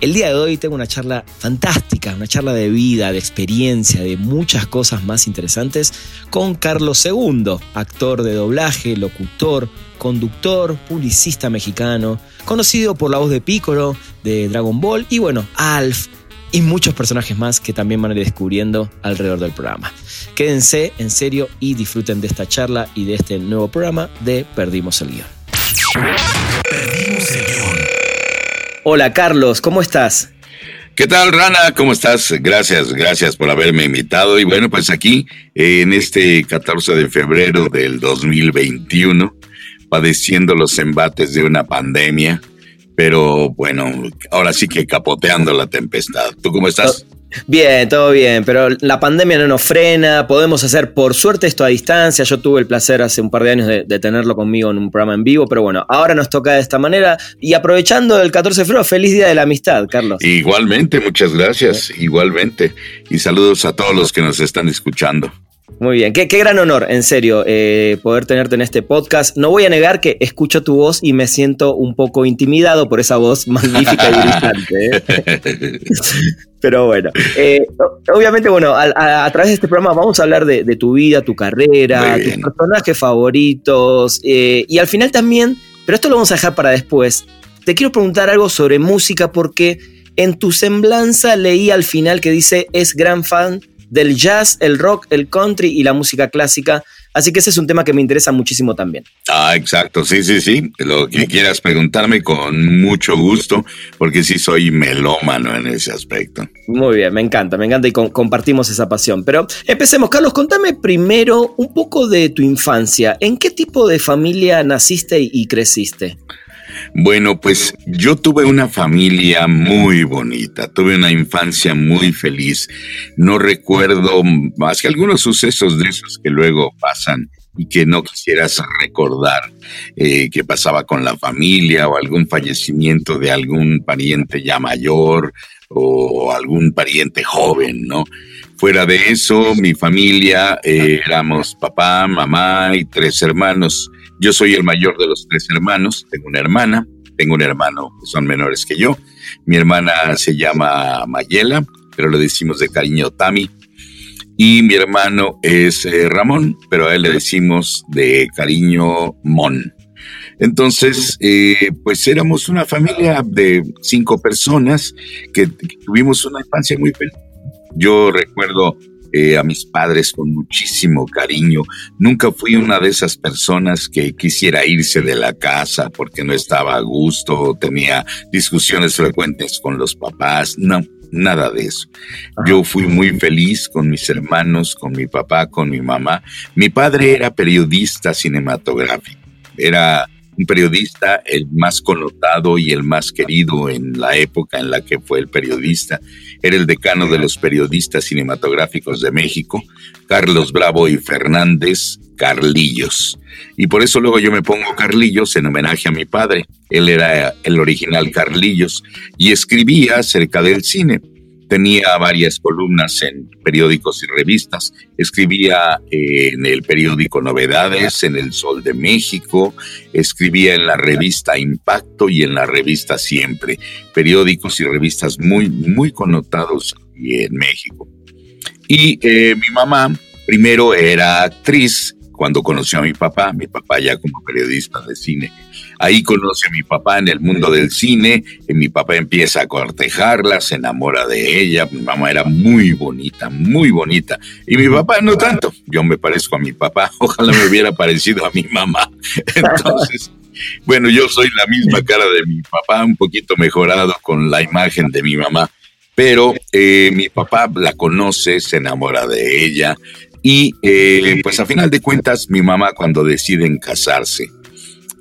El día de hoy tengo una charla fantástica, una charla de vida, de experiencia, de muchas cosas más interesantes con Carlos II, actor de doblaje, locutor, conductor, publicista mexicano, conocido por la voz de Piccolo, de Dragon Ball y bueno, Alf y muchos personajes más que también van a ir descubriendo alrededor del programa. Quédense en serio y disfruten de esta charla y de este nuevo programa de Perdimos el Guión. Perdimos el Guión. Hola Carlos, ¿cómo estás? ¿Qué tal, Rana? ¿Cómo estás? Gracias, gracias por haberme invitado. Y bueno, pues aquí, en este 14 de febrero del 2021, padeciendo los embates de una pandemia, pero bueno, ahora sí que capoteando la tempestad. ¿Tú cómo estás? Bien, todo bien, pero la pandemia no nos frena, podemos hacer por suerte esto a distancia, yo tuve el placer hace un par de años de, tenerlo conmigo en un programa en vivo, pero bueno, ahora nos toca de esta manera y aprovechando el 14 de febrero, feliz Día de la Amistad, Carlos. Igualmente, muchas gracias, igualmente, y saludos a todos los que nos están escuchando. Muy bien, qué, gran honor, en serio, eh, poder tenerte en este podcast. No voy a negar que escucho tu voz y me siento un poco intimidado por esa voz magnífica y brillante. ¿eh? Pero bueno, eh, obviamente, bueno, a, través de este programa vamos a hablar de, tu vida, tu carrera, tus personajes favoritos y al final también, pero esto lo vamos a dejar para después. Te quiero preguntar algo sobre música porque en tu semblanza leí al final que dice es gran fan del jazz, el rock, el country y la música clásica. Así que ese es un tema que me interesa muchísimo también. Ah, exacto, sí, sí, sí. Lo que quieras preguntarme con mucho gusto, porque sí soy melómano en ese aspecto. Muy bien, me encanta, me encanta y compartimos esa pasión. Pero empecemos, Carlos, contame primero un poco de tu infancia. ¿En qué tipo de familia naciste y creciste? Bueno, pues yo tuve una familia muy bonita, tuve una infancia muy feliz. No recuerdo más que algunos sucesos de esos que luego pasan y que no quisieras recordar eh, que pasaba con la familia o algún fallecimiento de algún pariente ya mayor o algún pariente joven, ¿no? Fuera de eso, mi familia eh, éramos papá, mamá y tres hermanos. Yo soy el mayor de los tres hermanos, tengo una hermana, tengo un hermano que son menores que yo. Mi hermana se llama Mayela, pero le decimos de cariño Tami. Y mi hermano es eh, Ramón, pero a él le decimos de cariño Mon. Entonces, eh, pues éramos una familia de cinco personas que, que tuvimos una infancia muy feliz. Yo recuerdo eh, a mis padres con muchísimo cariño. Nunca fui una de esas personas que quisiera irse de la casa porque no estaba a gusto, tenía discusiones frecuentes con los papás. No, nada de eso. Yo fui muy feliz con mis hermanos, con mi papá, con mi mamá. Mi padre era periodista cinematográfico. Era un periodista, el más connotado y el más querido en la época en la que fue el periodista. Era el decano de los periodistas cinematográficos de México, Carlos Bravo y Fernández Carlillos. Y por eso luego yo me pongo Carlillos en homenaje a mi padre. Él era el original Carlillos y escribía acerca del cine tenía varias columnas en periódicos y revistas. Escribía eh, en el periódico Novedades, en El Sol de México, escribía en la revista Impacto y en la revista Siempre. Periódicos y revistas muy, muy connotados en México. Y eh, mi mamá primero era actriz cuando conoció a mi papá, mi papá ya como periodista de cine. Ahí conoce a mi papá en el mundo del cine, y mi papá empieza a cortejarla, se enamora de ella, mi mamá era muy bonita, muy bonita, y mi papá no tanto, yo me parezco a mi papá, ojalá me hubiera parecido a mi mamá. Entonces, bueno, yo soy la misma cara de mi papá, un poquito mejorado con la imagen de mi mamá, pero eh, mi papá la conoce, se enamora de ella, y eh, pues a final de cuentas, mi mamá cuando deciden casarse,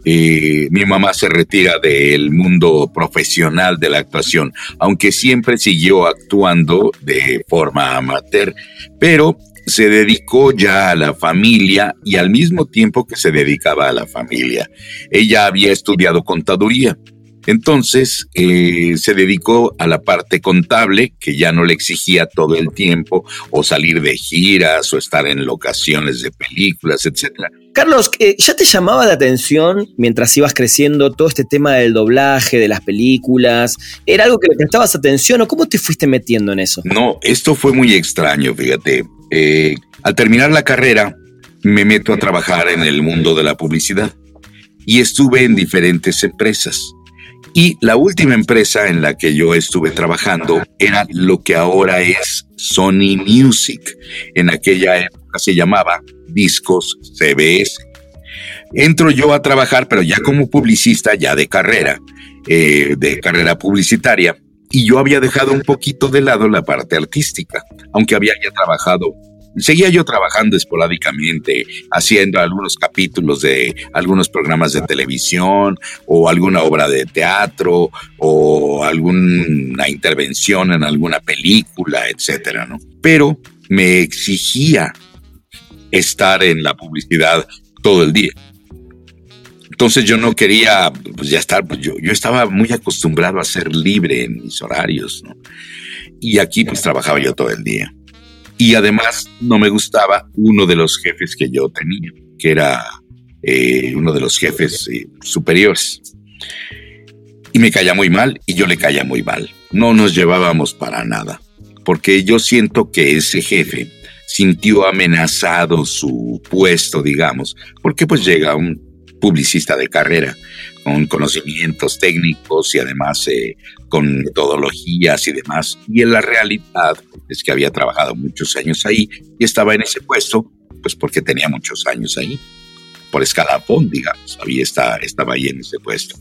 eh, mi mamá se retira del mundo profesional de la actuación, aunque siempre siguió actuando de forma amateur, pero se dedicó ya a la familia y al mismo tiempo que se dedicaba a la familia. Ella había estudiado contaduría. Entonces eh, se dedicó a la parte contable, que ya no le exigía todo el tiempo, o salir de giras, o estar en locaciones de películas, etcétera Carlos, eh, ¿ya te llamaba la atención mientras ibas creciendo todo este tema del doblaje, de las películas? ¿Era algo que le prestabas atención o cómo te fuiste metiendo en eso? No, esto fue muy extraño, fíjate. Eh, al terminar la carrera, me meto a trabajar en el mundo de la publicidad y estuve en diferentes empresas. Y la última empresa en la que yo estuve trabajando era lo que ahora es Sony Music. En aquella época se llamaba discos CBS. Entro yo a trabajar, pero ya como publicista, ya de carrera, eh, de carrera publicitaria, y yo había dejado un poquito de lado la parte artística, aunque había ya trabajado. Seguía yo trabajando esporádicamente, haciendo algunos capítulos de algunos programas de televisión o alguna obra de teatro o alguna intervención en alguna película, etcétera, ¿no? Pero me exigía estar en la publicidad todo el día. Entonces yo no quería pues, ya estar, pues yo, yo estaba muy acostumbrado a ser libre en mis horarios, ¿no? Y aquí pues trabajaba yo todo el día. Y además no me gustaba uno de los jefes que yo tenía, que era eh, uno de los jefes eh, superiores. Y me caía muy mal y yo le caía muy mal. No nos llevábamos para nada, porque yo siento que ese jefe sintió amenazado su puesto, digamos, porque pues llega un publicista de carrera con conocimientos técnicos y además eh, con metodologías y demás. Y en la realidad es que había trabajado muchos años ahí y estaba en ese puesto, pues porque tenía muchos años ahí por escalafón, digamos, había está, estaba ahí en ese puesto.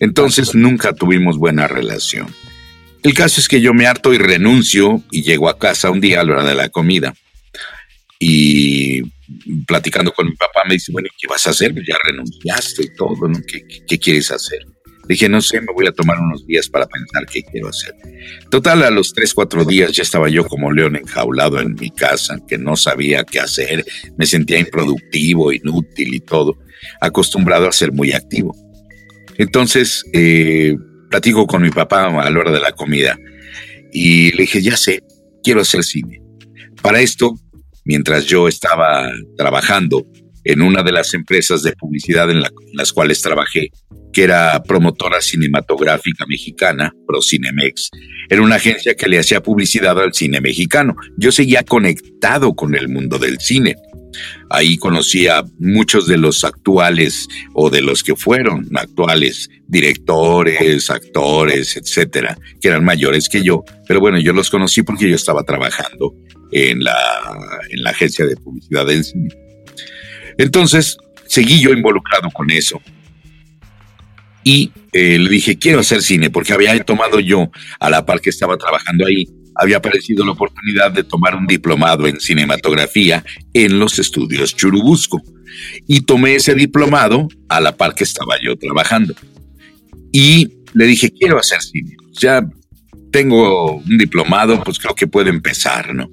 Entonces nunca tuvimos buena relación. El caso es que yo me harto y renuncio y llego a casa un día a la hora de la comida y platicando con mi papá me dice, bueno, ¿qué vas a hacer? Ya renunciaste y todo, ¿no? ¿Qué, quieres hacer? dije, no sé, me voy a tomar unos días para pensar qué quiero hacer. Total, a los tres, cuatro días ya estaba yo como león enjaulado en mi casa, que no sabía qué hacer, me sentía improductivo, inútil y todo, acostumbrado a ser muy activo. Entonces, eh, platico con mi papá a la hora de la comida y le dije, ya sé, quiero hacer cine. Para esto mientras yo estaba trabajando en una de las empresas de publicidad en, las cuales trabajé, que era promotora cinematográfica mexicana, ProCinemex. Era una agencia que le hacía publicidad al cine mexicano. Yo seguía conectado con el mundo del cine. Ahí conocía muchos de los actuales o de los que fueron actuales directores, actores, etcétera, que eran mayores que yo. Pero bueno, yo los conocí porque yo estaba trabajando en la, en la agencia de publicidad del cine. Entonces, seguí yo involucrado con eso. Y eh, le dije, quiero hacer cine, porque había tomado yo, a la par que estaba trabajando ahí, había aparecido la oportunidad de tomar un diplomado en cinematografía en los estudios Churubusco. Y tomé ese diplomado a la par que estaba yo trabajando. Y le dije, quiero hacer cine. Ya tengo un diplomado, pues creo que puedo empezar, ¿no?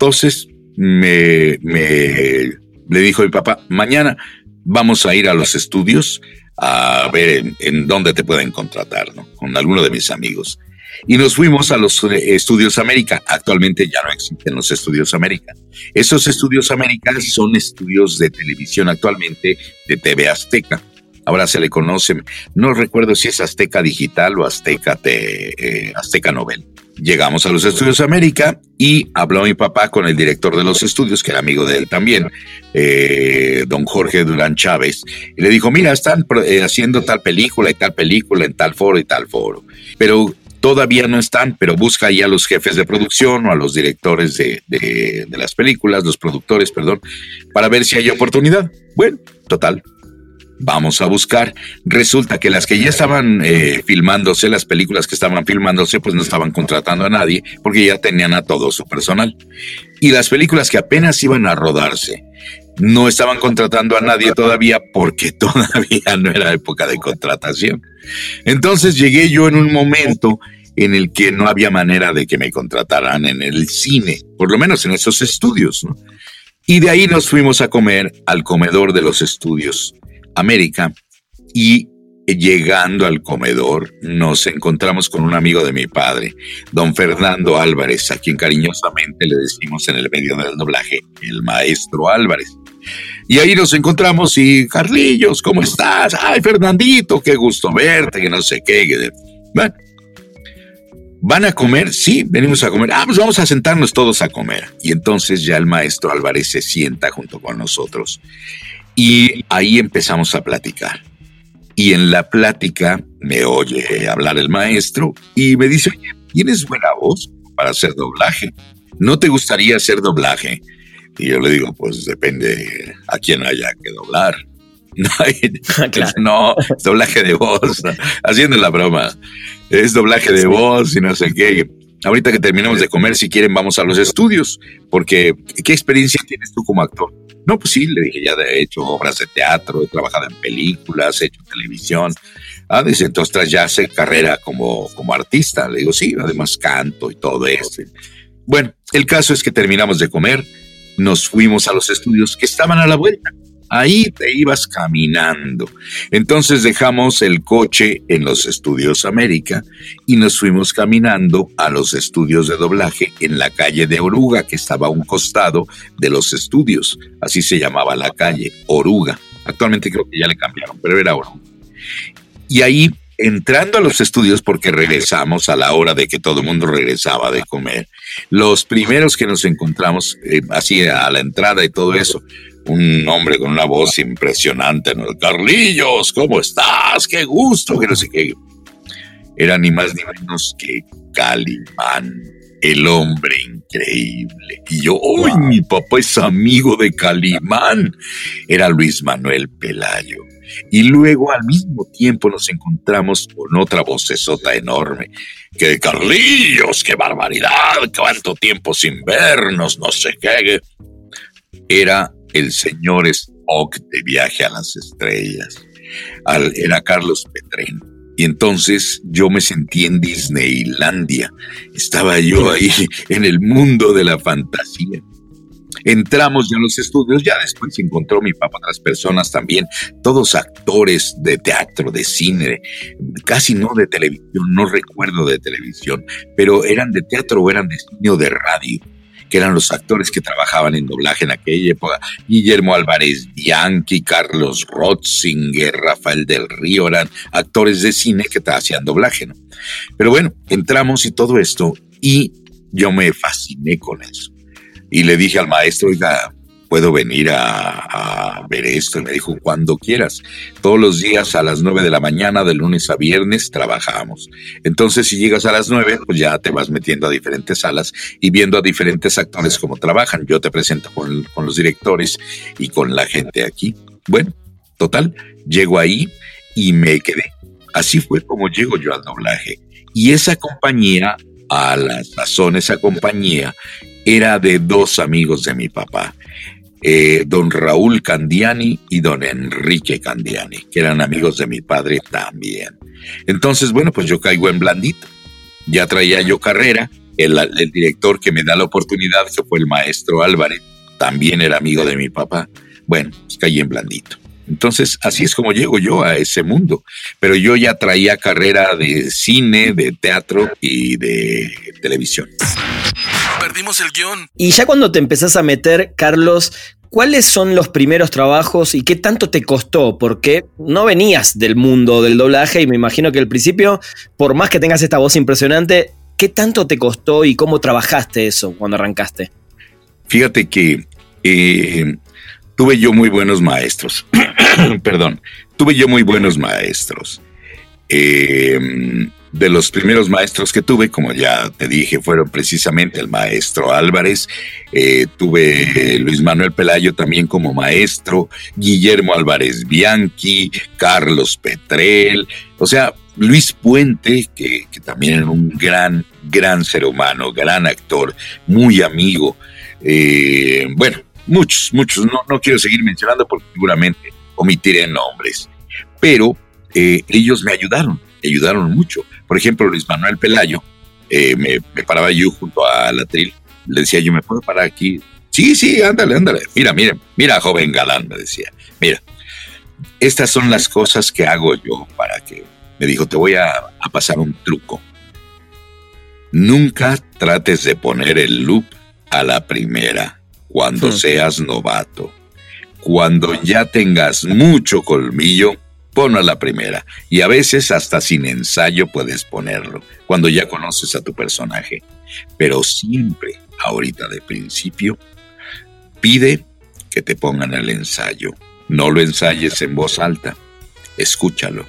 Entonces me, le dijo mi papá, mañana vamos a ir a los estudios a ver en, dónde te pueden contratar, ¿no? Con alguno de mis amigos. Y nos fuimos a los eh, Estudios América. Actualmente ya no existen los Estudios América. Esos Estudios América son estudios de televisión actualmente de TV Azteca. Ahora se le conoce, no recuerdo si es Azteca Digital o Azteca, eh, Azteca Novel. Llegamos a los estudios América y habló mi papá con el director de los estudios, que era amigo de él también, eh, don Jorge Durán Chávez, y le dijo, mira, están eh, haciendo tal película y tal película en tal foro y tal foro, pero todavía no están, pero busca ahí a los jefes de producción o a los directores de, de las películas, los productores, perdón, para ver si hay oportunidad. Bueno, total, vamos a buscar. Resulta que las que ya estaban eh, filmándose, las películas que estaban filmándose, pues no estaban contratando a nadie porque ya tenían a todo su personal. Y las películas que apenas iban a rodarse, no estaban contratando a nadie todavía porque todavía no era época de contratación. Entonces llegué yo en un momento en el que no había manera de que me contrataran en el cine, por lo menos en esos estudios. Y de ahí nos fuimos a comer al comedor de los estudios América y llegando al comedor nos encontramos con un amigo de mi padre, don Fernando Álvarez, a quien cariñosamente le decimos en el medio del doblaje, el maestro Álvarez. Y ahí nos encontramos y, Carlillos, ¿cómo estás? Ay, Fernandito, qué gusto verte, que no sé qué. Bueno, ¿Van a comer? Sí, venimos a comer. Ah, pues vamos a sentarnos todos a comer. Y entonces ya el maestro Álvarez se sienta junto con nosotros. Y ahí empezamos a platicar. Y en la plática me oye hablar el maestro y me dice, oye, ¿tienes buena voz para hacer doblaje? ¿No te gustaría hacer doblaje? Y yo le digo, pues depende a quién haya que doblar. No, es doblaje de voz, haciendo la broma. Es doblaje de voz y no sé qué. Ahorita que terminemos de comer, si quieren, vamos a los estudios, porque ¿qué experiencia tienes tú como actor? No, pues sí, le dije, ya he hecho obras de teatro, he trabajado en películas, he hecho televisión. Ah, dice, entonces ya hace carrera como, como artista. Le digo, sí, además canto y todo eso. Bueno, el caso es que terminamos de comer, nos fuimos a los estudios que estaban a la vuelta. Ahí te ibas caminando. Entonces dejamos el coche en los estudios América y nos fuimos caminando a los estudios de doblaje en la calle de Oruga, que estaba a un costado de los estudios. Así se llamaba la calle, Oruga. Actualmente creo que ya le cambiaron, pero era Oruga. Y ahí entrando a los estudios porque regresamos a la hora de que todo el mundo regresaba de comer. Los primeros que nos encontramos, eh, así a la entrada y todo eso, un hombre con una voz impresionante, ¿no? Carlillos, ¿cómo estás? Qué gusto, que no sé qué. Era ni más ni menos que Calimán, el hombre increíble. Y yo, ¡uy! Mi papá es amigo de Calimán. Era Luis Manuel Pelayo. Y luego al mismo tiempo nos encontramos con otra vocesota enorme. Que Carlillos, qué barbaridad, cuánto tiempo sin vernos, no sé qué. Era el señor Spock de Viaje a las Estrellas. era Carlos Petrén. Y entonces yo me sentí en Disneylandia. Estaba yo ahí en el mundo de la fantasía. Entramos ya en los estudios, ya después encontró mi papá otras personas también, todos actores de teatro, de cine, casi no de televisión, no recuerdo de televisión, pero eran de teatro o eran de cine o de radio que eran los actores que trabajaban en doblaje en aquella época. Guillermo Álvarez Bianchi, Carlos Rotzinger, Rafael del Río, eran actores de cine que hacían doblaje, ¿no? Pero bueno, entramos y todo esto, y yo me fasciné con eso. Y le dije al maestro, oiga, puedo venir a, ver esto. Y me dijo, cuando quieras. Todos los días a las nueve de la mañana, de lunes a viernes, trabajamos. Entonces, si llegas a las nueve, pues ya te vas metiendo a diferentes salas y viendo a diferentes actores cómo trabajan. Yo te presento con, con los directores y con la gente aquí. Bueno, total, llego ahí y me quedé. Así fue como llego yo al doblaje. Y esa compañía, a la sazón, esa compañía era de dos amigos de mi papá. Eh, don Raúl Candiani y don Enrique Candiani, que eran amigos de mi padre también. Entonces, bueno, pues yo caigo en blandito. Ya traía yo carrera. El, director que me da la oportunidad, que fue el maestro Álvarez, también era amigo de mi papá. Bueno, pues caí en blandito. Entonces, así es como llego yo a ese mundo. Pero yo ya traía carrera de cine, de teatro y de televisión. Perdimos el guion. Y ya cuando te empezás a meter, Carlos, ¿cuáles son los primeros trabajos y qué tanto te costó? Porque no venías del mundo del doblaje y me imagino que al principio, por más que tengas esta voz impresionante, ¿qué tanto te costó y cómo trabajaste eso cuando arrancaste? Fíjate que eh, tuve yo muy buenos maestros. Perdón, tuve yo muy buenos maestros. Eh, de los primeros maestros que tuve, como ya te dije, fueron precisamente el maestro Álvarez, eh, tuve Luis Manuel Pelayo también como maestro, Guillermo Álvarez Bianchi, Carlos Petrel, o sea, Luis Puente, que, también era un gran, gran ser humano, gran actor, muy amigo. Eh, bueno, muchos, muchos, no, no quiero seguir mencionando porque seguramente omitiré nombres, pero eh, ellos me ayudaron, me ayudaron mucho. Por ejemplo, Luis Manuel Pelayo, eh, me, paraba yo junto a la tril, le decía yo, ¿me puedo parar aquí? Sí, sí, ándale, ándale. Mira, mira, mira, joven galán, me decía. Mira, estas son las cosas que hago yo para que... Me dijo, te voy a, pasar un truco. Nunca trates de poner el loop a la primera cuando hmm. seas novato. Cuando ya tengas mucho colmillo, ponlo a la primera. Y a veces hasta sin ensayo puedes ponerlo, cuando ya conoces a tu personaje. Pero siempre, ahorita de principio, pide que te pongan el ensayo. No lo ensayes en voz alta, escúchalo.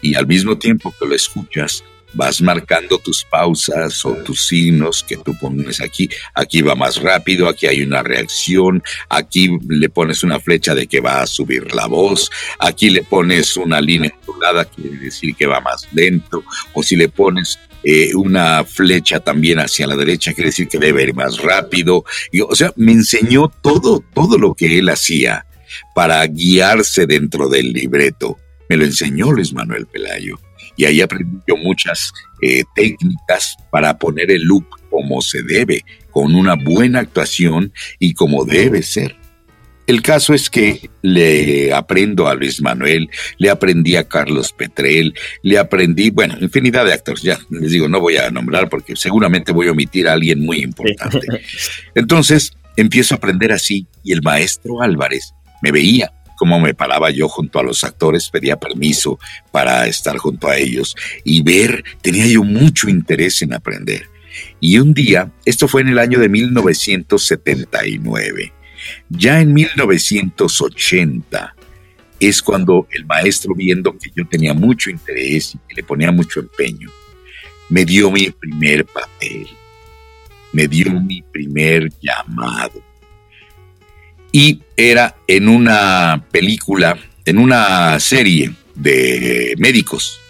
Y al mismo tiempo que lo escuchas, vas marcando tus pausas o tus signos que tú pones aquí. Aquí va más rápido, aquí hay una reacción, aquí le pones una flecha de que va a subir la voz, aquí le pones una línea ondulada, quiere decir que va más lento, o si le pones eh, una flecha también hacia la derecha, quiere decir que debe ir más rápido. O sea, me enseñó todo, todo lo que él hacía para guiarse dentro del libreto. Me lo enseñó Luis Manuel Pelayo y ahí aprendí yo muchas eh, técnicas para poner el loop como se debe, con una buena actuación y como debe ser. El caso es que le aprendo a Luis Manuel, le aprendí a Carlos Petrel, le aprendí, bueno, infinidad de actores, ya les digo, no voy a nombrar porque seguramente voy a omitir a alguien muy importante. Entonces, empiezo a aprender así y el maestro Álvarez me veía cómo me paraba yo junto a los actores, pedía permiso para estar junto a ellos y ver, tenía yo mucho interés en aprender. Y un día, esto fue en el año de 1979, ya en 1980 es cuando el maestro, viendo que yo tenía mucho interés y que le ponía mucho empeño, me dio mi primer papel, me dio mi primer llamado y era en una película, en una serie de médicos.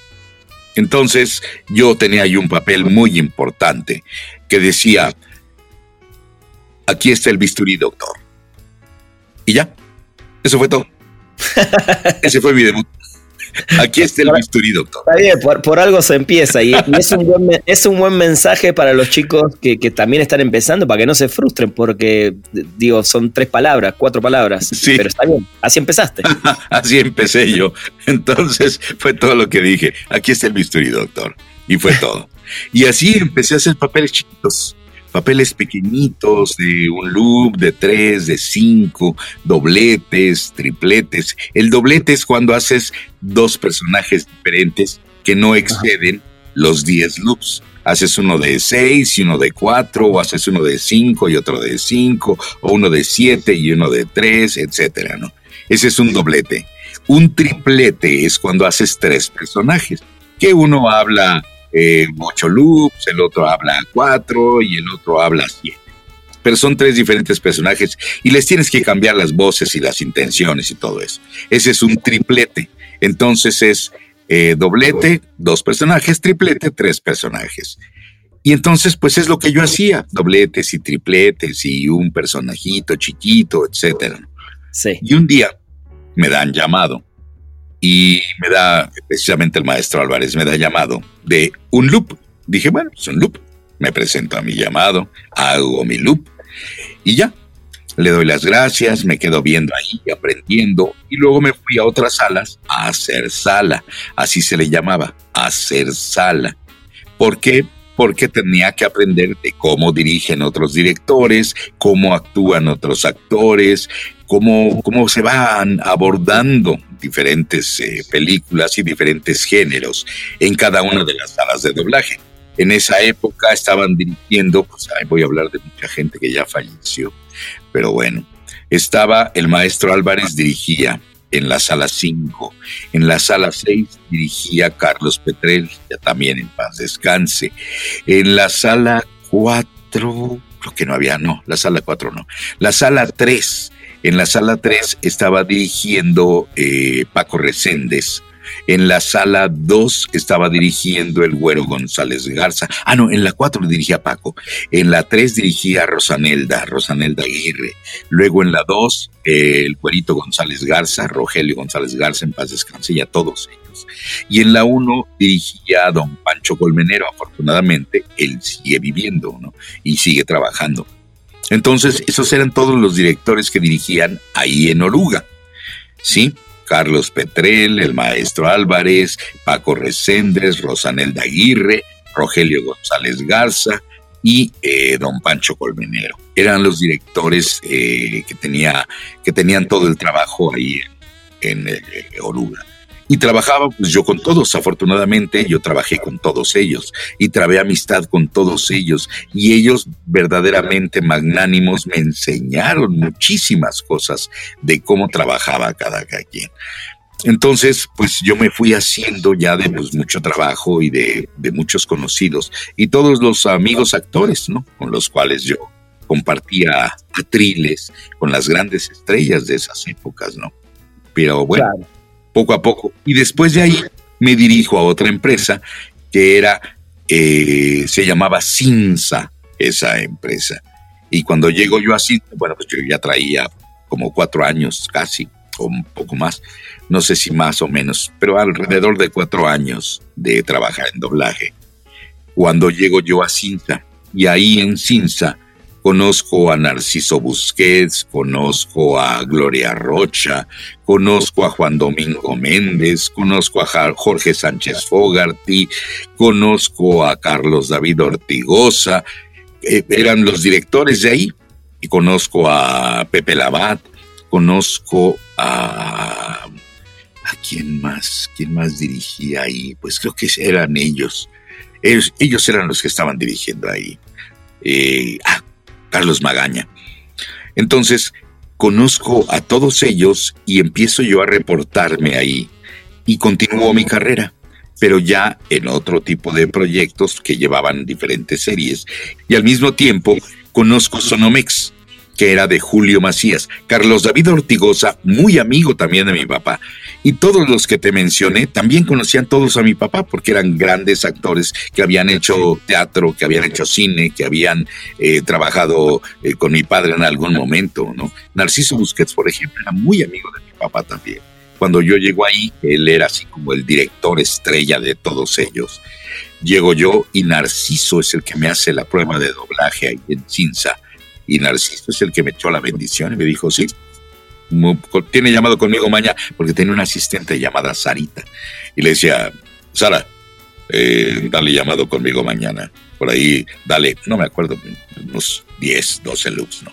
Entonces yo tenía ahí un papel muy importante que decía, aquí está el bisturí, doctor. Y ya, eso fue todo. Ese fue mi debut. Aquí está el bisturí, doctor. Está bien, por, algo se empieza y, es, un buen, es, un buen, mensaje para los chicos que, también están empezando, para que no se frustren, porque, digo, son tres palabras, cuatro palabras, sí. pero está bien, así empezaste. así empecé yo. Entonces fue todo lo que dije. Aquí está el bisturí, doctor. Y fue todo. Y así empecé a hacer papeles chiquitos papeles pequeñitos de un loop, de tres, de cinco, dobletes, tripletes. El doblete es cuando haces dos personajes diferentes que no exceden los 10 loops. Haces uno de seis y uno de cuatro, o haces uno de cinco y otro de cinco, o uno de siete y uno de tres, etcétera, ¿no? Ese es un doblete. Un triplete es cuando haces tres personajes, que uno habla eh, ocho loops, el otro habla cuatro y el otro habla siete. Pero son tres diferentes personajes y les tienes que cambiar las voces y las intenciones y todo eso. Ese es un triplete. Entonces es eh, doblete, dos personajes, triplete, tres personajes. Y entonces, pues es lo que yo hacía, dobletes y tripletes y un personajito chiquito, etcétera. Sí. Y un día me dan llamado y me da, precisamente el maestro Álvarez me da llamado de un loop. Dije, bueno, es un loop. Me presento a mi llamado, hago mi loop y ya. Le doy las gracias, me quedo viendo ahí, aprendiendo y luego me fui a otras salas a hacer sala. Así se le llamaba, hacer sala. ¿Por qué? Porque tenía que aprender de cómo dirigen otros directores, cómo actúan otros actores, cómo, cómo se van abordando diferentes eh, películas y diferentes géneros en cada una de las salas de doblaje. En esa época estaban dirigiendo, pues voy a hablar de mucha gente que ya falleció, pero bueno, estaba el maestro Álvarez dirigía en la sala 5, en la sala 6 dirigía Carlos Petrel, ya también en paz descanse, en la sala 4, creo que no había, no, la sala 4 no, la sala 3 en la sala 3 estaba dirigiendo eh, Paco Reséndez, En la sala 2 estaba dirigiendo el güero González Garza. Ah, no, en la 4 dirigía Paco. En la 3 dirigía Rosanelda, Rosanelda Aguirre. Luego en la 2, el güerito González Garza, Rogelio González Garza, en paz descanse, y a todos ellos. Y en la 1 dirigía a don Pancho Colmenero. Afortunadamente, él sigue viviendo, ¿no? Y sigue trabajando. Entonces, esos eran todos los directores que dirigían ahí en Oruga. ¿Sí? Carlos Petrel, el maestro Álvarez, Paco Reséndez, Rosanelda Aguirre, Rogelio González Garza y eh, don Pancho Colmenero. Eran los directores eh, que, tenía, que tenían todo el trabajo ahí en, en eh, Oruga. Y trabajaba pues yo con todos, afortunadamente yo trabajé con todos ellos y trabé amistad con todos ellos y ellos verdaderamente magnánimos me enseñaron muchísimas cosas de cómo trabajaba cada, quien. Entonces, pues yo me fui haciendo ya de pues, mucho trabajo y de, muchos conocidos y todos los amigos actores, ¿no? Con los cuales yo compartía atriles con las grandes estrellas de esas épocas, ¿no? Pero bueno, poco a poco. Y después de ahí me dirijo a otra empresa que era, eh, se llamaba Cinza, esa empresa. Y cuando llego yo a Cinza, bueno, pues yo ya traía como cuatro años casi, o un poco más, no sé si más o menos, pero alrededor de cuatro años de trabajar en doblaje. Cuando llego yo a Cinza, y ahí en Cinza Conozco a Narciso Busquets, conozco a Gloria Rocha, conozco a Juan Domingo Méndez, conozco a Jorge Sánchez Fogarty, conozco a Carlos David Ortigosa, eh, eran los directores de ahí, y conozco a Pepe Labat, conozco a... ¿A quién más? ¿Quién más dirigía ahí? Pues creo que eran ellos. Ellos, eran los que estaban dirigiendo ahí. Eh, ah, Carlos Magaña. Entonces, conozco a todos ellos y empiezo yo a reportarme ahí y continúo mi carrera, pero ya en otro tipo de proyectos que llevaban diferentes series. Y al mismo tiempo conozco Sonomex, que era de Julio Macías, Carlos David Ortigosa, muy amigo también de mi papá, y todos los que te mencioné también conocían todos a mi papá porque eran grandes actores que habían hecho teatro, que habían hecho cine, que habían eh, trabajado eh, con mi padre en algún momento, ¿no? Narciso Busquets, por ejemplo, era muy amigo de mi papá también. Cuando yo llego ahí, él era así como el director estrella de todos ellos. Llego yo y Narciso es el que me hace la prueba de doblaje ahí en Cinza y Narciso es el que me echó la bendición y me dijo, sí, tiene llamado conmigo mañana, porque tenía una asistente llamada Sarita. Y le decía, Sara, eh, dale llamado conmigo mañana. Por ahí, dale, no me acuerdo, unos 10, 12 loops, ¿no?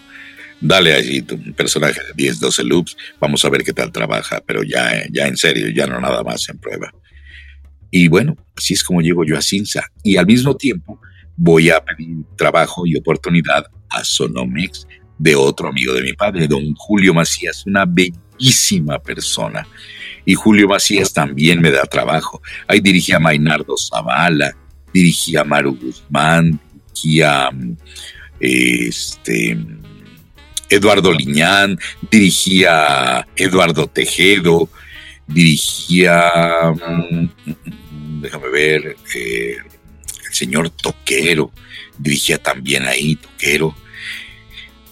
Dale allí un personaje de 10, 12 loops, vamos a ver qué tal trabaja, pero ya, ya en serio, ya no nada más en prueba. Y bueno, así es como llego yo a Cinza. Y al mismo tiempo voy a pedir trabajo y oportunidad a Sonomex de otro amigo de mi padre, don Julio Macías, una bellísima persona. Y Julio Macías también me da trabajo. Ahí dirigía a Mainardo Zavala, dirigía a Maru Guzmán, dirigía este, Eduardo Liñán, dirigía a Eduardo Tejedo, dirigía, mm, déjame ver, eh, el señor Toquero, dirigía también ahí Toquero,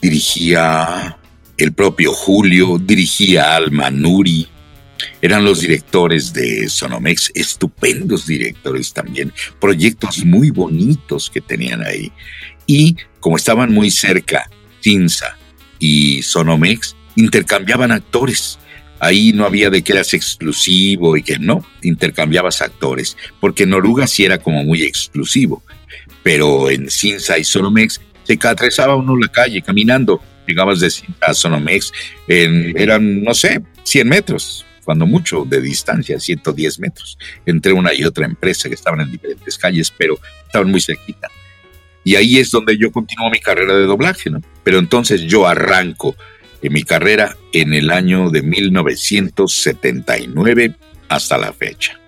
dirigía el propio Julio, dirigía Alma Nuri, eran los directores de Sonomex, estupendos directores también, proyectos muy bonitos que tenían ahí. Y como estaban muy cerca, Tinza y Sonomex, intercambiaban actores. Ahí no había de que eras exclusivo y que no, intercambiabas actores, porque Noruga sí era como muy exclusivo pero en Cinza y Sonomex se atravesaba uno la calle caminando. Llegabas de Sonomex, eran, no sé, 100 metros, cuando mucho de distancia, 110 metros, entre una y otra empresa que estaban en diferentes calles, pero estaban muy cerquita. Y ahí es donde yo continúo mi carrera de doblaje, ¿no? Pero entonces yo arranco en mi carrera en el año de 1979 hasta la fecha.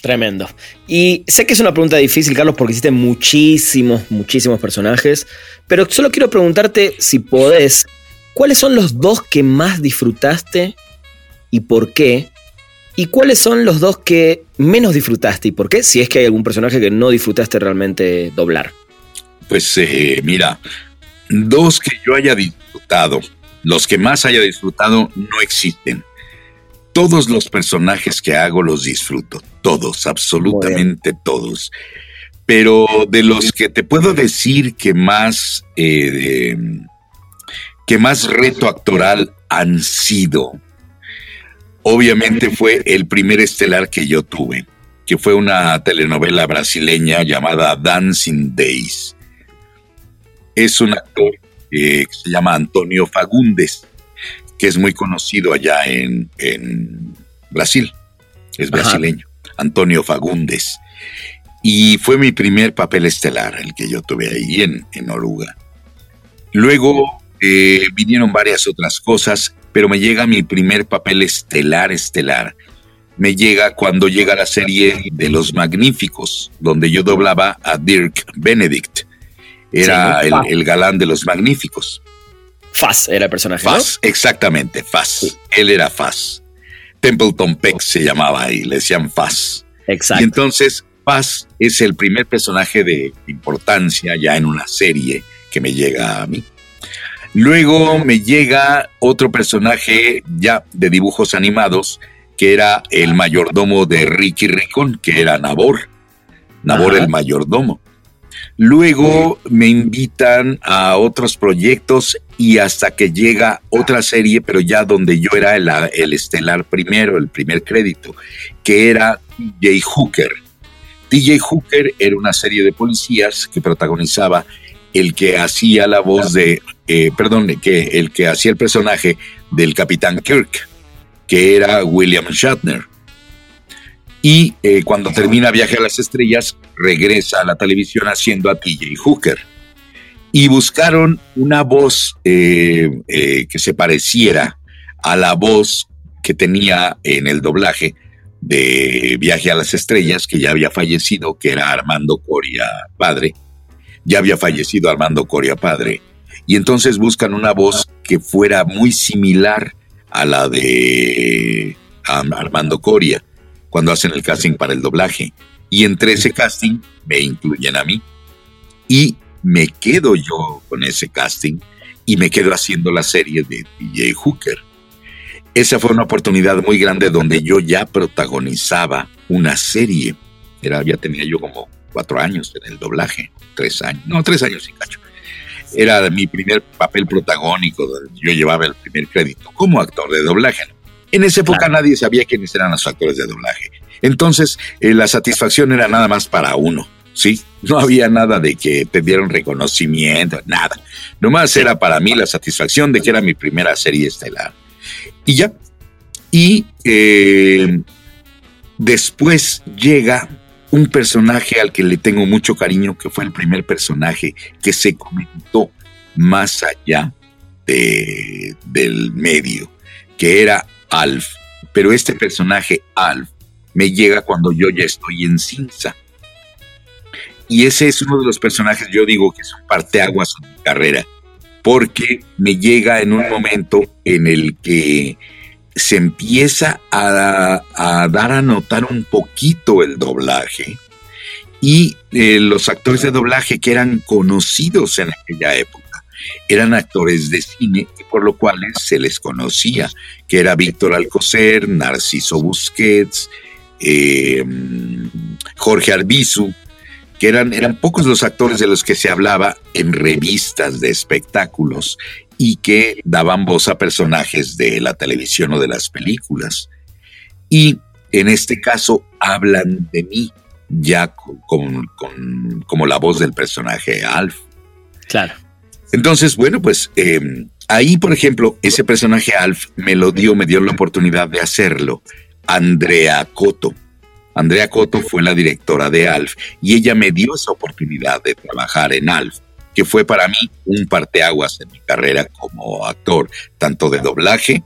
Tremendo. Y sé que es una pregunta difícil, Carlos, porque hiciste muchísimos, muchísimos personajes, pero solo quiero preguntarte si podés, ¿cuáles son los dos que más disfrutaste y por qué? ¿Y cuáles son los dos que menos disfrutaste y por qué? Si es que hay algún personaje que no disfrutaste realmente doblar. Pues eh, mira, dos que yo haya disfrutado, los que más haya disfrutado no existen. Todos los personajes que hago los disfruto, todos, absolutamente todos. Pero de los que te puedo decir que más, eh, que más reto actoral han sido, obviamente fue el primer estelar que yo tuve, que fue una telenovela brasileña llamada Dancing Days. Es un actor que se llama Antonio Fagundes, que es muy conocido allá en, Brasil, es brasileño, Antonio Fagundes. Y fue mi primer papel estelar, el que yo tuve ahí en, en Oruga. Luego eh, vinieron varias otras cosas, pero me llega mi primer papel estelar, estelar. Me llega cuando llega la serie de Los Magníficos, donde yo doblaba a Dirk Benedict. Era el, galán de Los Magníficos. Faz era el personaje. Faz, exactamente, Faz. Él era Faz. Templeton Peck se llamaba y le decían Faz. Exacto. Y entonces Faz es el primer personaje de importancia ya en una serie que me llega a mí. Luego me llega otro personaje ya de dibujos animados, que era el mayordomo de Ricky Ricón, que era Nabor. Nabor el mayordomo. Luego me invitan a otros proyectos y hasta que llega otra serie, pero ya donde yo era el, el estelar primero, el primer crédito, que era TJ Hooker. TJ Hooker era una serie de policías que protagonizaba el que hacía la voz de, eh, perdón, que el que hacía el personaje del Capitán Kirk, que era William Shatner. Y eh, cuando termina Viaje a las Estrellas, regresa a la televisión haciendo a TJ Hooker. Y buscaron una voz eh, que se pareciera a la voz que tenía en el doblaje de Viaje a las Estrellas, que ya había fallecido, que era Armando Coria padre ya había fallecido Armando Coria padre, y entonces buscan una voz que fuera muy similar a la de Armando Coria cuando hacen el casting para el doblaje. Y entre ese casting me incluyen a mí. Y me quedo yo con ese casting y me quedo haciendo la serie de DJ Hooker. Esa fue una oportunidad muy grande donde yo ya protagonizaba una serie. Era, ya tenía yo como cuatro años en el doblaje, tres años, no, tres años y cacho. Era mi primer papel protagónico, yo llevaba el primer crédito como actor de doblaje. En esa época nadie sabía quiénes eran los actores de doblaje. Entonces, eh, la satisfacción era nada más para uno, ¿sí? No había nada de que te dieran reconocimiento, nada. Nomás era para mí la satisfacción de que era mi primera serie estelar. Y ya. Y eh, después llega un personaje al que le tengo mucho cariño, que fue el primer personaje que se comentó más allá del medio, que era Alf. Pero este personaje, Alf, me llega cuando yo ya estoy en Cinza. Y ese es uno de los personajes, yo digo que son parteaguas en mi carrera, porque me llega en un momento en el que se empieza a, dar a notar un poquito el doblaje y eh, los actores de doblaje que eran conocidos en aquella época eran actores de cine, por lo cual se les conocía, que era Víctor Alcocer, Narciso Busquets, eh, Jorge Arbizu, que eran, eran pocos los actores de los que se hablaba en revistas de espectáculos y que daban voz a personajes de la televisión o de las películas. Y en este caso hablan de mí ya con, como la voz del personaje Alf. Claro. Entonces, bueno, pues em, ahí, por ejemplo, ese personaje Alf me lo dio, me dio la oportunidad de hacerlo. Andrea Coto. Andrea Coto fue la directora de Alf y ella me dio esa oportunidad de trabajar en Alf que fue para mí un parteaguas en mi carrera como actor, tanto de doblaje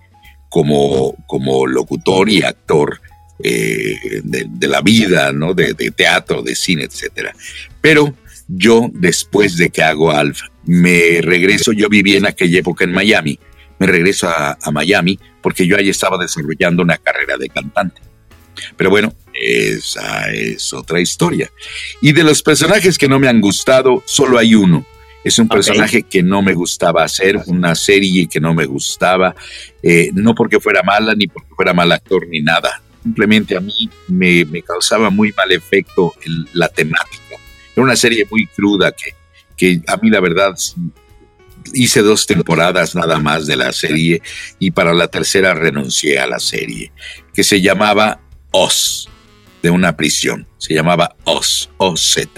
como, como locutor y actor eh, de, la vida, ¿no? De, teatro, de cine, etcétera. Pero yo, después de que hago Alf, me regreso, yo viví en aquella época en Miami, me regreso a, Miami porque yo ahí estaba desarrollando una carrera de cantante. Pero bueno, esa es otra historia. Y de los personajes que no me han gustado, solo hay uno. Es un personaje que no me gustaba hacer, una serie que no me gustaba, eh, no porque fuera mala, ni porque fuera mal actor, ni nada. Simplemente a mí me, causaba muy mal efecto la temática. Era una serie muy cruda que, que a mí la verdad hice dos temporadas nada más de la serie y para la tercera renuncié a la serie, que se llamaba Oz, de una prisión. Se llamaba Oz, OZ.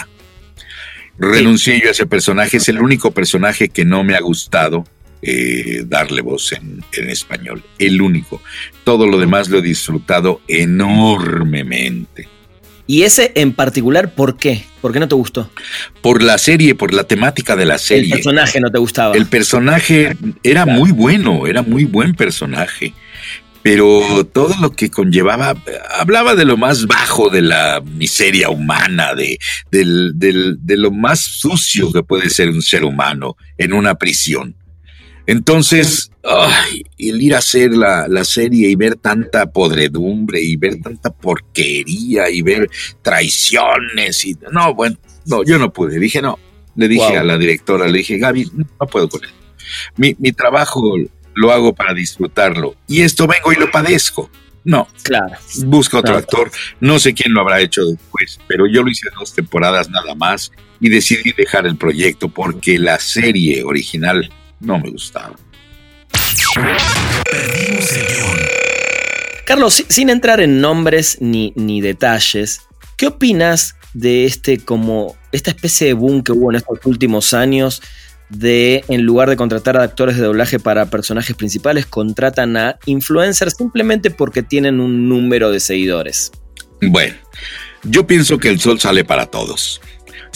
Renuncié yo a ese personaje, es el único personaje que no me ha gustado eh, darle voz en, en, español, el único. Todo lo demás lo he disfrutado enormemente. ¿Y ese en particular por qué? ¿Por qué no te gustó? Por la serie, por la temática de la serie. El personaje no te gustaba. El personaje era muy bueno, era muy buen personaje pero todo lo que conllevaba, hablaba de lo más bajo de la miseria humana, de, de lo más sucio que puede ser un ser humano en una prisión. Entonces, el ir a hacer la, la, serie y ver tanta podredumbre y ver tanta porquería y ver traiciones y no, bueno, no, yo no pude. Dije, no, le dije a la directora, le dije, Gaby, no, puedo con él. Mi, mi trabajo lo hago para disfrutarlo. Y esto vengo y lo padezco. No. Claro. Busca otro actor. No sé quién lo habrá hecho después, pero yo lo hice dos temporadas nada más y decidí dejar el proyecto porque la serie original no me gustaba. Carlos, sin entrar en nombres ni, ni detalles, ¿qué opinas de este como esta especie de boom que hubo en estos últimos años de, en lugar de contratar a actores de doblaje para personajes principales, contratan a influencers simplemente porque tienen un número de seguidores. Bueno, yo pienso que el sol sale para todos.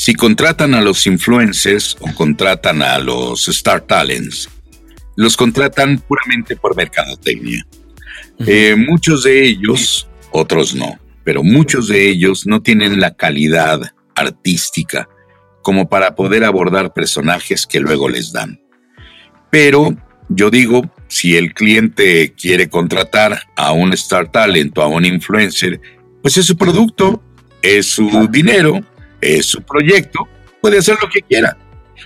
Si contratan a los influencers o contratan a los Star Talents, los contratan puramente por mercadotecnia. Eh, muchos de ellos, otros no, pero muchos de ellos no tienen la calidad artística como para poder abordar personajes que luego les dan. Pero yo digo, si el cliente quiere contratar a un star talent o a un influencer, pues es su producto, es su dinero, es su proyecto, puede hacer lo que quiera.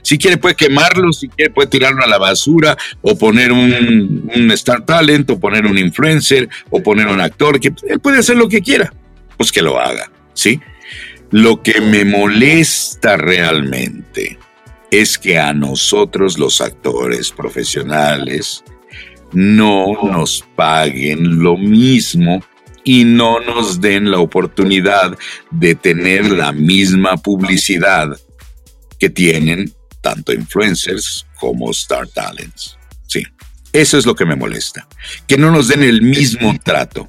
Si quiere puede quemarlo, si quiere puede tirarlo a la basura o poner un, un star talent o poner un influencer o poner un actor, que él puede hacer lo que quiera, pues que lo haga, ¿sí? Lo que me molesta realmente es que a nosotros los actores profesionales no nos paguen lo mismo y no nos den la oportunidad de tener la misma publicidad que tienen tanto influencers como star talents. Sí, eso es lo que me molesta, que no nos den el mismo trato.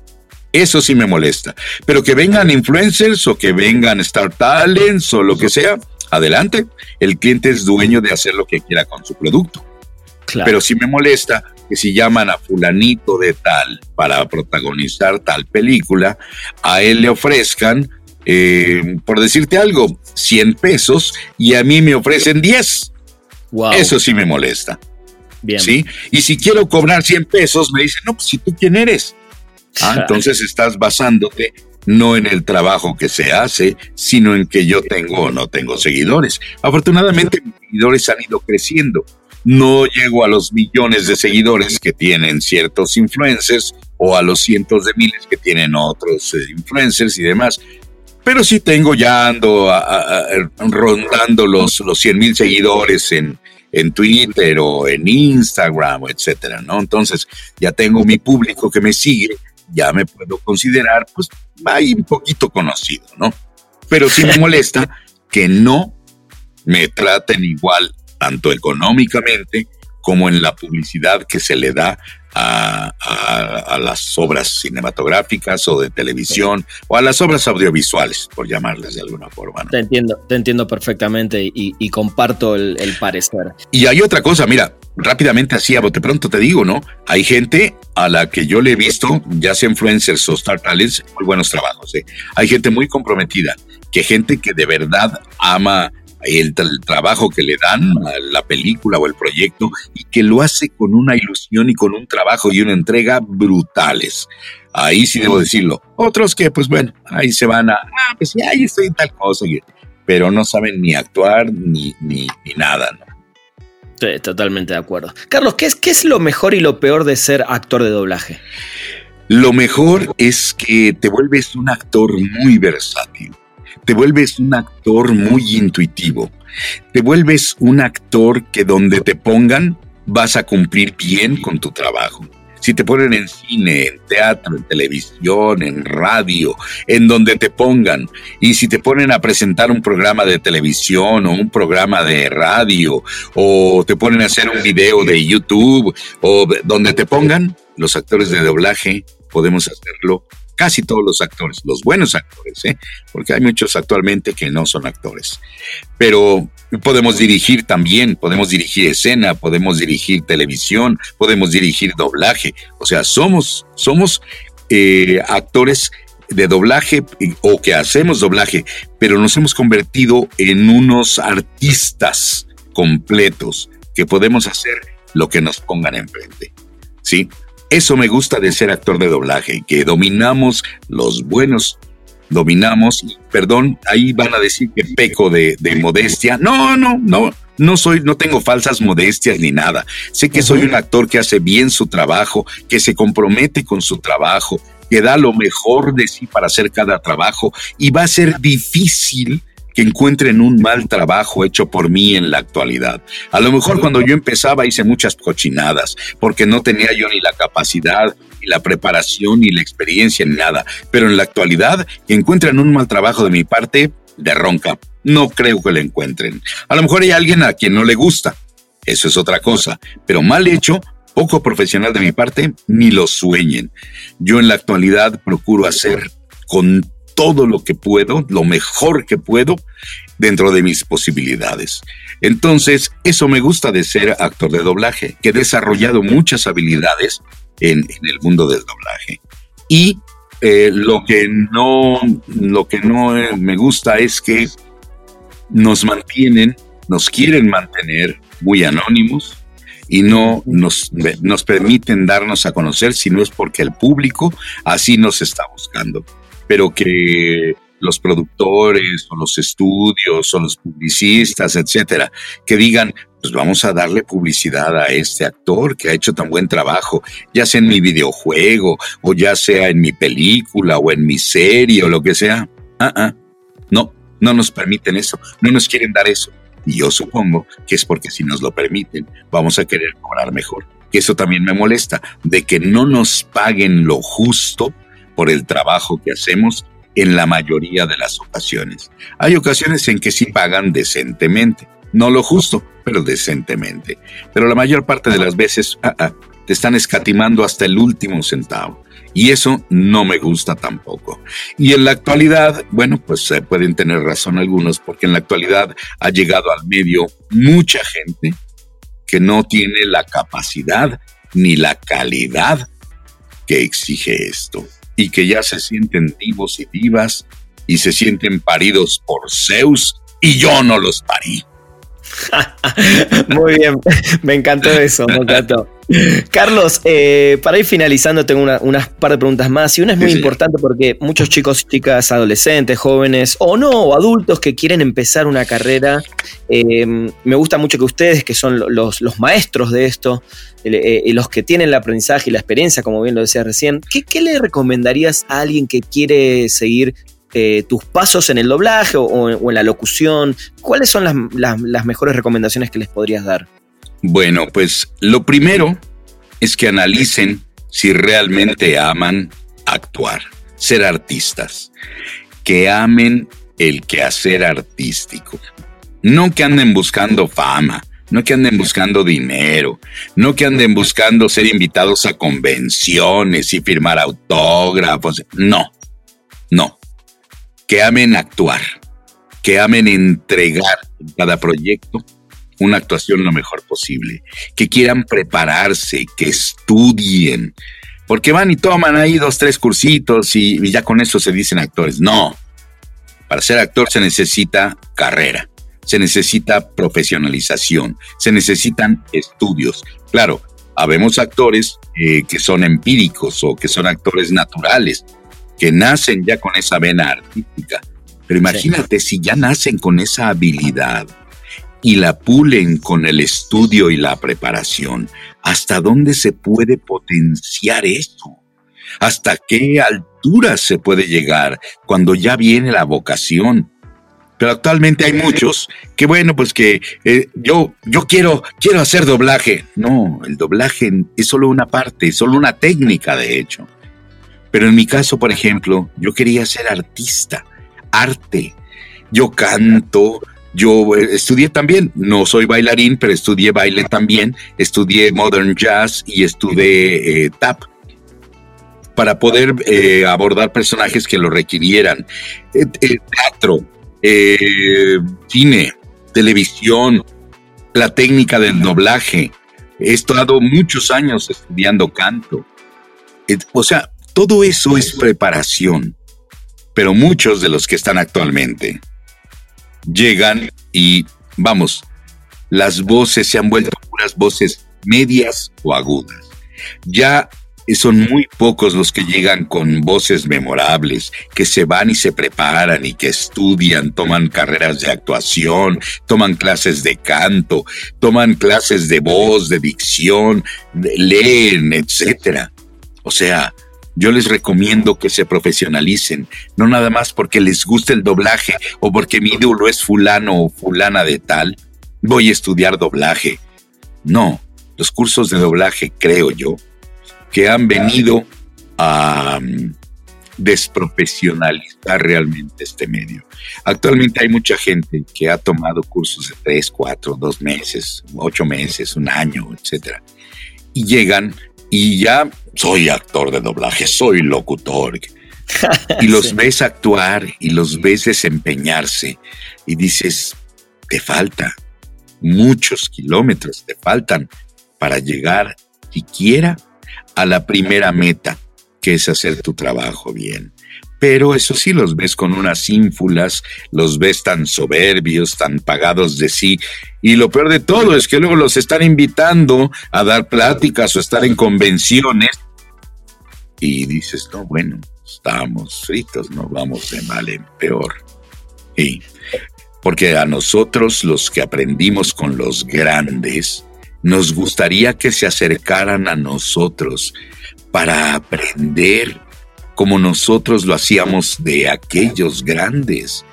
Eso sí me molesta. Pero que vengan influencers o que vengan Star Talents o lo que sea, adelante. El cliente es dueño de hacer lo que quiera con su producto. Pero sí me molesta que si llaman a fulanito de tal para protagonizar tal película, a él le ofrezcan, eh, por decirte algo, 100 pesos y a mí me ofrecen 10. Eso sí me molesta. Bien. ¿Sí? Y si quiero cobrar 100 pesos, me dicen, no, pues si tú quién eres. Ah, entonces estás basándote no en el trabajo que se hace, sino en que yo tengo o no tengo seguidores. Afortunadamente mis seguidores han ido creciendo. No llego a los millones de seguidores que tienen ciertos influencers o a los cientos de miles que tienen otros eh, influencers y demás. Pero sí tengo ya ando rondando los, los 100 mil seguidores en, en Twitter o en Instagram, etcétera, ¿no? Entonces ya tengo mi público que me sigue ya me puedo considerar, pues, ahí un poquito conocido, ¿no? Pero sí me molesta que no me traten igual, tanto económicamente como en la publicidad que se le da a, las obras cinematográficas o de televisión o a las obras audiovisuales, por llamarles de alguna forma. Te entiendo, te entiendo perfectamente y, comparto el, el, parecer. Y hay otra cosa, mira, rápidamente así a bote pronto te digo, ¿no? Hay gente a la que yo le he visto, ya sea influencers o star talents, muy buenos trabajos. ¿eh? Hay gente muy comprometida, que gente que de verdad ama el, trabajo que le dan a la película o el proyecto y que lo hace con una ilusión y con un trabajo y una entrega brutales. Ahí sí debo decirlo. Otros que, pues bueno, ahí se van a, ah, pues sí, ahí estoy en tal cosa, pero no saben ni actuar ni, ni, nada, ¿no? Sí, totalmente de acuerdo. Carlos, ¿qué es, ¿qué es lo mejor y lo peor de ser actor de doblaje? Lo mejor es que te vuelves un actor muy versátil te vuelves un actor muy intuitivo, te vuelves un actor que donde te pongan vas a cumplir bien con tu trabajo. Si te ponen en cine, en teatro, en televisión, en radio, en donde te pongan, y si te ponen a presentar un programa de televisión o un programa de radio, o te ponen a hacer un video de YouTube, o donde te pongan, los actores de doblaje podemos hacerlo casi todos los actores, los buenos actores, ¿eh? porque hay muchos actualmente que no son actores. Pero podemos dirigir también, podemos dirigir escena, podemos dirigir televisión, podemos dirigir doblaje. O sea, somos, somos eh, actores de doblaje o que hacemos doblaje, pero nos hemos convertido en unos artistas completos que podemos hacer lo que nos pongan enfrente. ¿Sí? Eso me gusta de ser actor de doblaje, que dominamos los buenos, dominamos, perdón, ahí van a decir que peco de, modestia. No, no, no, no soy, no tengo falsas modestias ni nada. Sé que soy un actor que hace bien su trabajo, que se compromete con su trabajo, que da lo mejor de sí para hacer cada trabajo y va a ser difícil que encuentren un mal trabajo hecho por mí en la actualidad. A lo mejor cuando yo empezaba hice muchas cochinadas, porque no tenía yo ni la capacidad, ni la preparación, ni la experiencia, ni nada. Pero en la actualidad, que encuentren un mal trabajo de mi parte, de ronca. No creo que lo encuentren. A lo mejor hay alguien a quien no le gusta. Eso es otra cosa. Pero mal hecho, poco profesional de mi parte, ni lo sueñen. Yo en la actualidad procuro hacer con todo lo que puedo, lo mejor que puedo, dentro de mis posibilidades. Entonces, eso me gusta de ser actor de doblaje, que he desarrollado muchas habilidades en, el mundo del doblaje. Y eh, lo que no, lo que no eh, me gusta es que nos mantienen, nos quieren mantener muy anónimos y no nos, nos permiten darnos a conocer si no es porque el público así nos está buscando pero que los productores o los estudios o los publicistas, etcétera, que digan, pues vamos a darle publicidad a este actor que ha hecho tan buen trabajo, ya sea en mi videojuego o ya sea en mi película o en mi serie o lo que sea. Ah, ah. No, no nos permiten eso, no nos quieren dar eso. Y yo supongo que es porque si nos lo permiten, vamos a querer cobrar mejor. Que eso también me molesta, de que no nos paguen lo justo por el trabajo que hacemos en la mayoría de las ocasiones. Hay ocasiones en que sí pagan decentemente, no lo justo, pero decentemente. Pero la mayor parte de las veces ah, ah, te están escatimando hasta el último centavo. Y eso no me gusta tampoco. Y en la actualidad, bueno, pues eh, pueden tener razón algunos, porque en la actualidad ha llegado al medio mucha gente que no tiene la capacidad ni la calidad que exige esto y que ya se sienten divos y divas y se sienten paridos por Zeus y yo no los parí. Muy bien, me encantó eso, me. Carlos, eh, para ir finalizando, tengo unas par de preguntas más y una es muy importante porque muchos chicos y chicas, adolescentes, jóvenes o no, o adultos que quieren empezar una carrera, eh, me gusta mucho que ustedes, que son los, maestros de esto, eh, los que tienen el aprendizaje y la experiencia, como bien lo decía recién, ¿qué, le recomendarías a alguien que quiere seguir tus pasos en el doblaje o, en la locución? ¿Cuáles son las mejores recomendaciones que les podrías dar? Bueno, pues lo primero es que analicen si realmente aman actuar, ser artistas, que amen el quehacer artístico, no que anden buscando fama, no que anden buscando dinero, no que anden buscando ser invitados a convenciones y firmar autógrafos, no, no, que amen actuar, que amen entregar cada proyecto una actuación lo mejor posible, que quieran prepararse, que estudien, porque van y toman ahí dos, tres cursitos y, y ya con eso se dicen actores. No, para ser actor se necesita carrera, se necesita profesionalización, se necesitan estudios. Claro, habemos actores eh, que son empíricos o que son actores naturales, que nacen ya con esa vena artística. Pero imagínate si ya nacen con esa habilidad y la pulen con el estudio y la preparación, ¿hasta dónde se puede potenciar eso? ¿Hasta qué altura se puede llegar cuando ya viene la vocación? Pero actualmente hay muchos que bueno, pues que eh, yo, yo quiero, quiero hacer doblaje. No, el doblaje es solo una parte, es solo una técnica de hecho. Pero en mi caso, por ejemplo, yo quería ser artista, arte. Yo canto, yo eh, estudié también, no soy bailarín, pero estudié baile también, estudié modern jazz y estudié eh, tap para poder abordar personajes que lo requirieran. teatro, eh, cine, televisión, la técnica del doblaje. He estado muchos años estudiando canto. O sea, todo eso es preparación. Pero muchos de los que están actualmente llegan y, vamos, las voces se han vuelto puras voces medias o agudas. Ya son muy pocos los que llegan con voces memorables, que se van y se preparan y que estudian, toman carreras de actuación, toman clases de canto, toman clases de voz, de dicción, leen, etc. O sea, yo les recomiendo que se profesionalicen, no nada más porque les guste el doblaje o porque mi ídolo es fulano o fulana de tal, voy a estudiar doblaje. No, los cursos de doblaje, creo yo, que han venido a mm, desprofesionalizar realmente este medio. Actualmente hay mucha gente que ha tomado cursos de tres, cuatro, dos meses, ocho meses, un año, etcétera, y llegan y ya soy actor de doblaje, soy locutor. Y los ves actuar y los ves desempeñarse y dices, te falta muchos kilómetros, te faltan para llegar siquiera a la primera meta, que es hacer tu trabajo bien. Pero eso sí, los ves con unas ínfulas, los ves tan soberbios, tan pagados de sí. Y lo peor de todo es que luego los están invitando a dar pláticas o estar en convenciones. Y dices, no, bueno, estamos fritos, no vamos de mal en peor. Y porque a nosotros los que aprendimos con los grandes, nos gustaría que se acercaran a nosotros para aprender como nosotros lo hacíamos de aquellos grandes.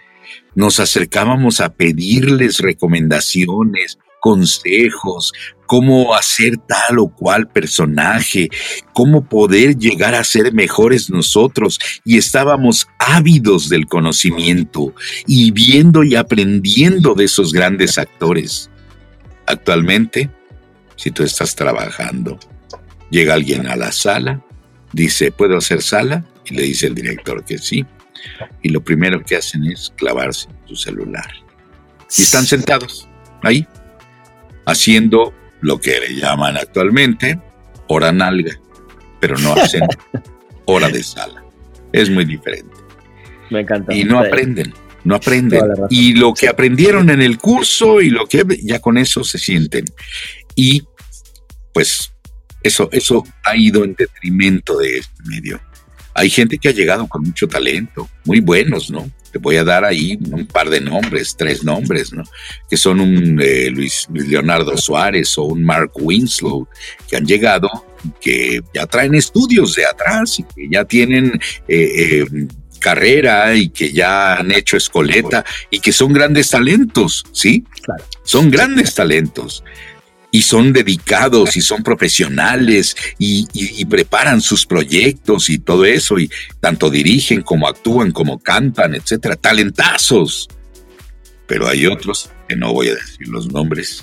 Nos acercábamos a pedirles recomendaciones, consejos, cómo hacer tal o cual personaje, cómo poder llegar a ser mejores nosotros y estábamos ávidos del conocimiento y viendo y aprendiendo de esos grandes actores. Actualmente, si tú estás trabajando. Llega alguien a la sala, dice, ¿puedo hacer sala? Y le dice el director que sí. Y lo primero que hacen es clavarse en su celular. Y están sentados ahí, haciendo lo que le llaman actualmente hora nalga, pero no hacen hora de sala. Es muy diferente. Me encanta. Y no aprenden, no aprenden. Y lo que aprendieron en el curso y lo que ya con eso se sienten. Y pues eso, eso ha ido en detrimento de este medio. Hay gente que ha llegado con mucho talento, muy buenos, ¿no? Te voy a dar ahí un par de nombres, tres nombres, ¿no? Que son un eh, Luis, Leonardo Suárez o un Mark Winslow, que han llegado, que ya traen estudios de atrás y que ya tienen eh, eh, carrera y que ya han hecho escoleta y que son grandes talentos, ¿sí? Claro. Son grandes talentos y son dedicados y son profesionales y, preparan sus proyectos y todo eso y tanto dirigen como actúan como cantan, etcétera, talentazos. Pero hay otros que no voy a decir los nombres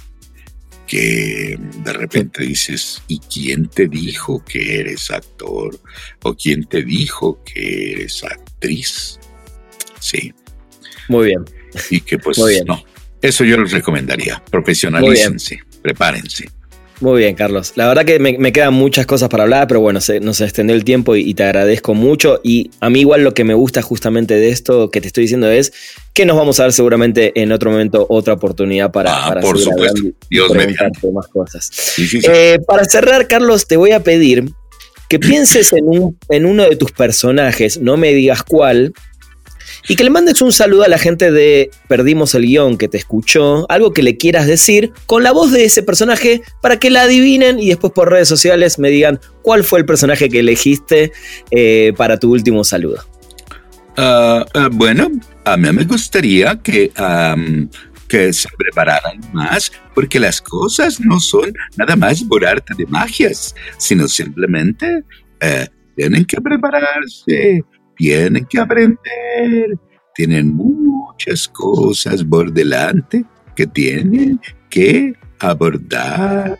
que de repente dices, ¿y quién te dijo que eres actor? ¿O quién te dijo que eres actriz? Sí. Muy bien. Y que pues no, eso yo les recomendaría, profesionalícense prepárense. Muy bien, Carlos. La verdad que me, quedan muchas cosas para hablar, pero bueno, se, nos extendió el tiempo y, te agradezco mucho. Y a mí igual lo que me gusta justamente de esto que te estoy diciendo es que nos vamos a dar seguramente en otro momento otra oportunidad para, ah, por supuesto. Dios más cosas. Eh, para cerrar, Carlos, te voy a pedir que pienses en, un, en uno de tus personajes, no me digas cuál, y que le mandes un saludo a la gente de Perdimos el guion que te escuchó, algo que le quieras decir con la voz de ese personaje para que la adivinen y después por redes sociales me digan cuál fue el personaje que elegiste eh, para tu último saludo. Ah, ah, bueno, a mí me gustaría que, se prepararan más, porque las cosas no son nada más por arte de magias, sino simplemente eh, tienen que prepararse tienen que aprender, tienen muchas cosas por delante que tienen que abordar.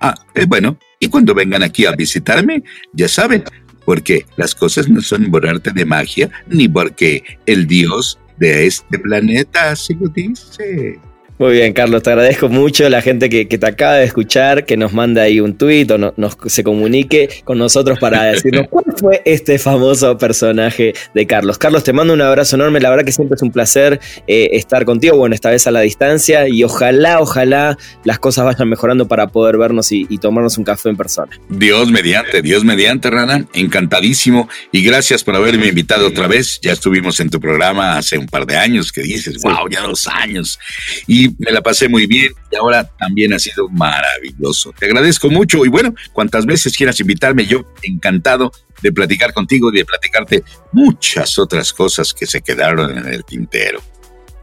Ah, eh, bueno, y cuando vengan aquí a visitarme, ya saben, porque las cosas no son por arte de magia, ni porque el dios de este planeta así lo dice. Muy bien, Carlos, te agradezco mucho la gente que, te acaba de escuchar, que nos manda ahí un tuit o nos, se comunique con nosotros para decirnos cuál fue este famoso personaje de Carlos. Carlos, te mando un abrazo enorme, la verdad que siempre es un placer eh, estar contigo, bueno, esta vez a la distancia y ojalá, ojalá las cosas vayan mejorando para poder vernos y, tomarnos un café en persona. Dios mediante, Dios mediante, Rana, encantadísimo y gracias por haberme invitado otra vez. Ya estuvimos en tu programa hace un par de años que dices, wow, ya dos años. Y me la pasé muy bien y ahora también ha sido maravilloso. Te agradezco mucho y bueno, cuantas veces quieras invitarme, yo encantado de platicar contigo y de platicarte muchas otras cosas que se quedaron en el tintero.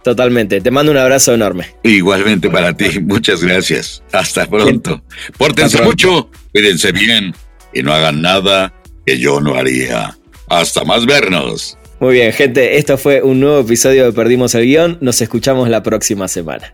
Totalmente. Te mando un abrazo enorme. Igualmente para ti. Muchas gracias. Hasta pronto. Pórtense mucho, cuídense bien y no hagan nada que yo no haría. Hasta más vernos. Muy bien, gente. Esto fue un nuevo episodio de Perdimos el Guión. Nos escuchamos la próxima semana.